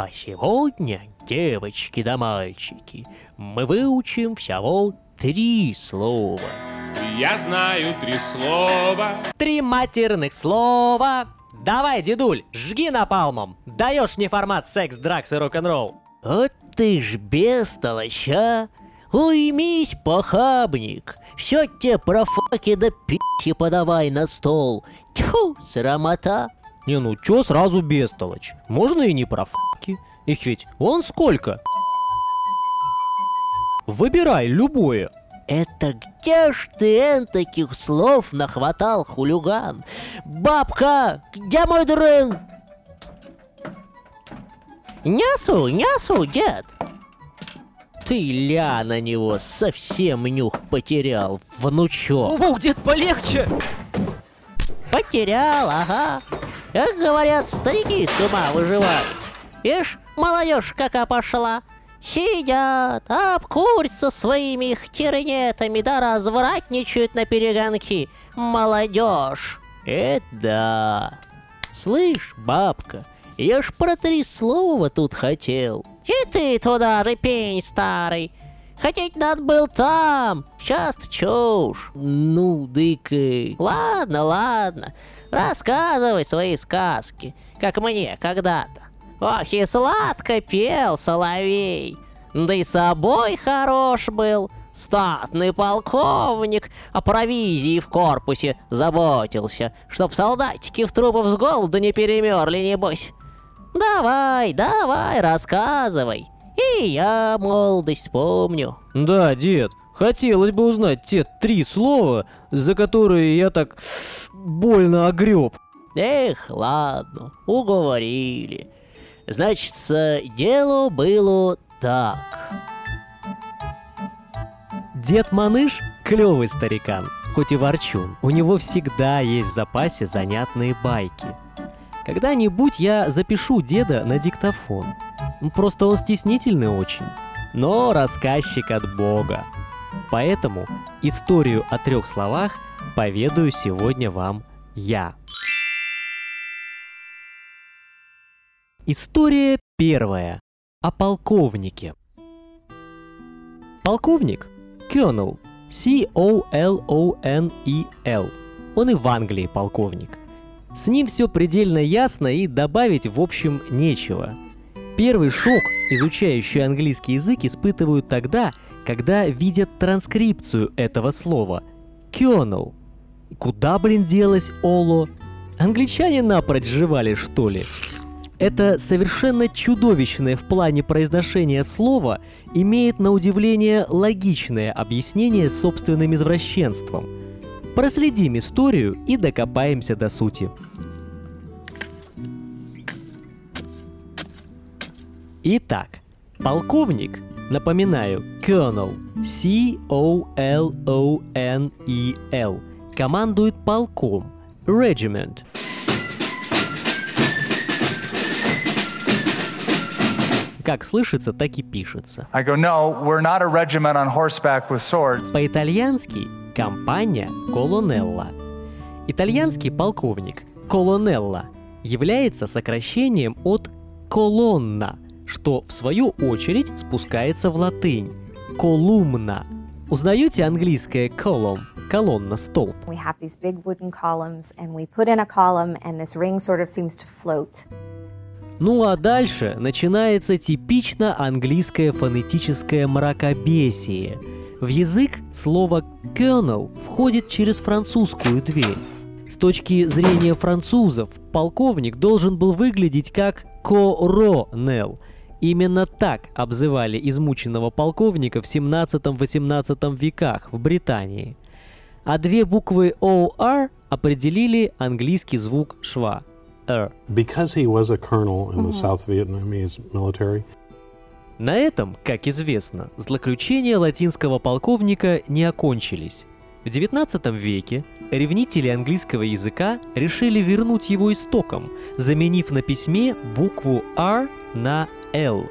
А сегодня, девочки да мальчики, мы выучим всего три слова. Я знаю три слова. Три матерных слова. Давай, дедуль, жги напалмом. Даешь мне формат секс, дракс и рок-н-ролл. Вот ты ж бестолочь, а? Уймись, похабник. Все тебе про факи да пи***и подавай на стол. Тьфу, срамота. Не, ну чё сразу бестолочь? Можно и не про факи. Их ведь вон сколько. Выбирай любое. Это где ж ты эн таких слов нахватал, хулиган? Бабка, где мой дрын? Нясу, нясу, дед. Ты ля на него совсем нюх потерял, внучок. Оу, дед, полегче! Потерял, ага. Как говорят, старики с ума выживают. Ишь, молодежь какая пошла. Сидят, обкурятся своими хтернетами, да развратничают на перегонки. Молодежь. Это да. Слышь, бабка, я ж про три слова тут хотел. И ты туда же пень старый. Хотеть надо был там, сейчас чушь. Ну, дык, ладно, ладно. Рассказывай свои сказки, как мне когда-то. Ох, и сладко пел соловей. Да и собой хорош был. Статный полковник о провизии в корпусе заботился, чтоб солдатики в трупов с голоду не перемерли, небось. Давай, давай, рассказывай. И я молодость помню. Да, дед, хотелось бы узнать те три слова, за которые я так больно огреб. Эх, ладно, уговорили. Значит, дело было так. Дед Маныш – клевый старикан, хоть и ворчун. У него всегда есть в запасе занятные байки. Когда-нибудь я запишу деда на диктофон. Просто он стеснительный очень. Но рассказчик от бога. Поэтому историю о трех словах поведаю сегодня вам я. История первая. О полковнике. Полковник – Colonel, C-O-L-O-N-E-L. Он и в Англии полковник. С ним все предельно ясно и добавить в общем нечего. Первый шок изучающие английский язык испытывают тогда, когда видят транскрипцию этого слова. Colonel. Куда, блин, делась Оло? Англичане напрочь жевали, что ли? Это совершенно чудовищное в плане произношения слово имеет на удивление логичное объяснение собственным извращенством. Проследим историю и докопаемся до сути. Итак, полковник, напоминаю, Colonel, C-O-L-O-N-E-L, командует полком, Regiment – как слышится, так и пишется. I go, no, we're not a regiment on horseback with swords. По-итальянски компания колонелла. Итальянский полковник колонелла является сокращением от колонна, что в свою очередь спускается в латынь колумна. Узнаете английское column? Колонна, столб. We have these big wooden columns, and we put in a column, and this ring sort of seems to float. Ну а дальше начинается типично английское фонетическое мракобесие. В язык слово «colonel» входит через французскую дверь. С точки зрения французов, полковник должен был выглядеть как «коронел». Именно так обзывали измученного полковника в 17-18 веках в Британии. А две буквы OR определили английский звук шва – R. Because he was a colonel in the South Vietnamese military, На этом, как известно, злоключения латинского полковника не окончились. В XIX веке ревнители английского языка решили вернуть его истокам, заменив на письме букву R на L.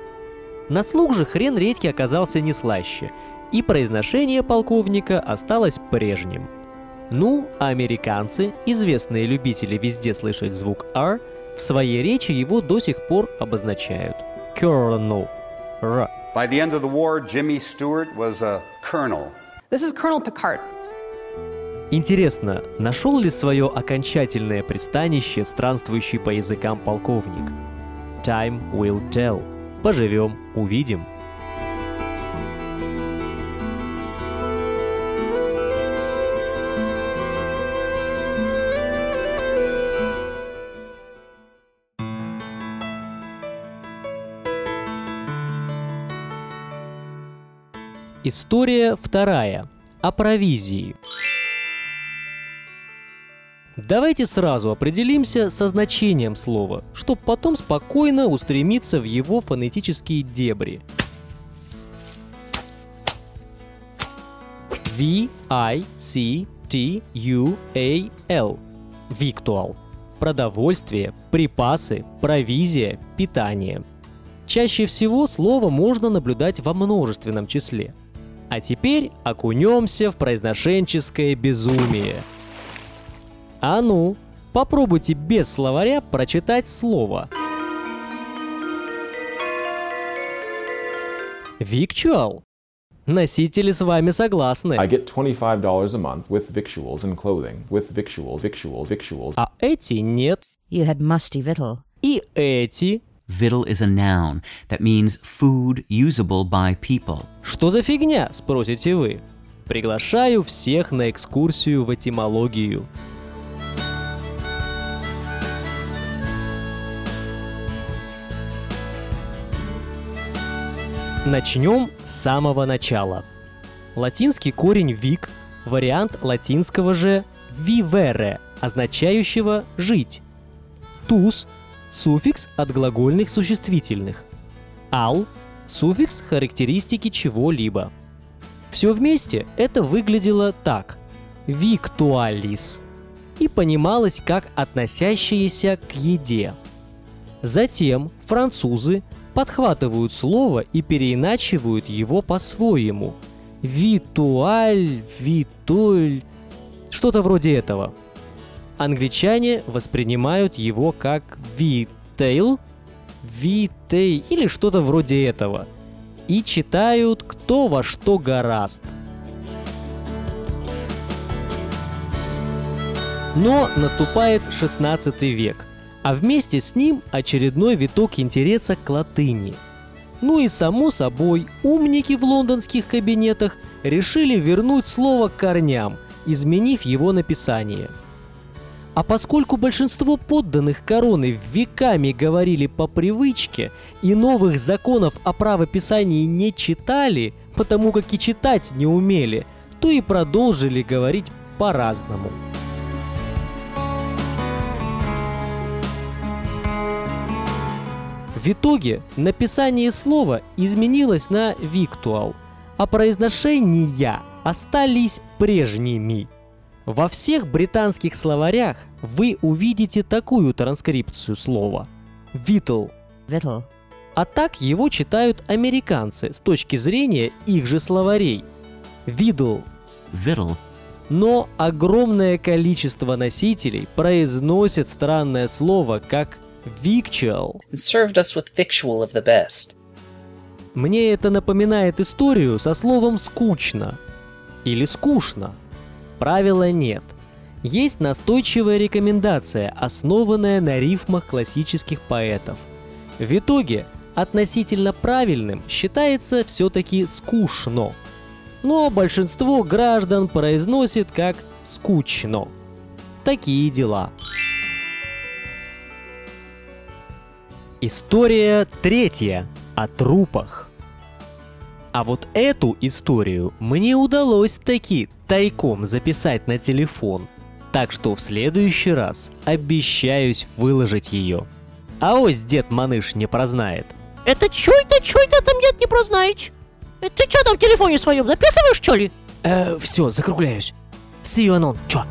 На слух же хрен редьки оказался не слаще, и произношение полковника осталось прежним – ну, а американцы, известные любители везде слышать звук R, в своей речи его до сих пор обозначают. Colonel. Р. By the end of the war, Jimmy Stewart was a colonel. This is Colonel Picard. Интересно, нашел ли свое окончательное пристанище странствующий по языкам полковник? Time will tell. Поживем, увидим. История вторая. О провизии. Давайте сразу определимся со значением слова, чтобы потом спокойно устремиться в его фонетические дебри. V-I-C-T-U-A-L. Виктуал. Продовольствие, припасы, провизия, питание. Чаще всего слово можно наблюдать во множественном числе. А теперь окунемся в произношенческое безумие. А ну, попробуйте без словаря прочитать слово. Викчуал. Носители с вами согласны. I get $25 a month with victuals and clothing. With victuals, victuals, victuals. А эти нет. You had musty victual. И эти. Victual is a noun that means food usable by people. Что за фигня, спросите вы? Приглашаю всех на экскурсию в этимологию. Начнем с самого начала. Латинский корень «вик» – вариант латинского же «vivere», означающего «жить». «Тус» – суффикс от глагольных существительных. «Ал» – суффикс характеристики чего-либо. Все вместе это выглядело так – «victualis» и понималось как относящееся к еде. Затем французы подхватывают слово и переиначивают его по-своему. Витуаль, витуль, что-то вроде этого. Англичане воспринимают его как витейл, витей или что-то вроде этого. И читают кто во что гораст. Но наступает 16 век – а вместе с ним очередной виток интереса к латыни. Ну и само собой, умники в лондонских кабинетах решили вернуть слово к корням, изменив его написание. А поскольку большинство подданных короны веками говорили по привычке и новых законов о правописании не читали, потому как и читать не умели, то и продолжили говорить по-разному. В итоге написание слова изменилось на «виктуал», а произношения остались прежними. Во всех британских словарях вы увидите такую транскрипцию слова «витл». Витл. А так его читают американцы с точки зрения их же словарей. Видл. Vittl. Но огромное количество носителей произносят странное слово как victual. and served us with victual of the best. Мне это напоминает историю со словом «скучно» или «скучно». Правила нет. Есть настойчивая рекомендация, основанная на рифмах классических поэтов. В итоге относительно правильным считается все-таки «скучно». Но большинство граждан произносит как «скучно». Такие дела. История третья о трупах. А вот эту историю мне удалось таки тайком записать на телефон. Так что в следующий раз обещаюсь выложить ее. А ось дед Маныш не прознает. Это чё это, чё это там нет не прознаете? Э, Ты чё там в телефоне своем записываешь, что ли? Э, все, закругляюсь. See you anon. Чё?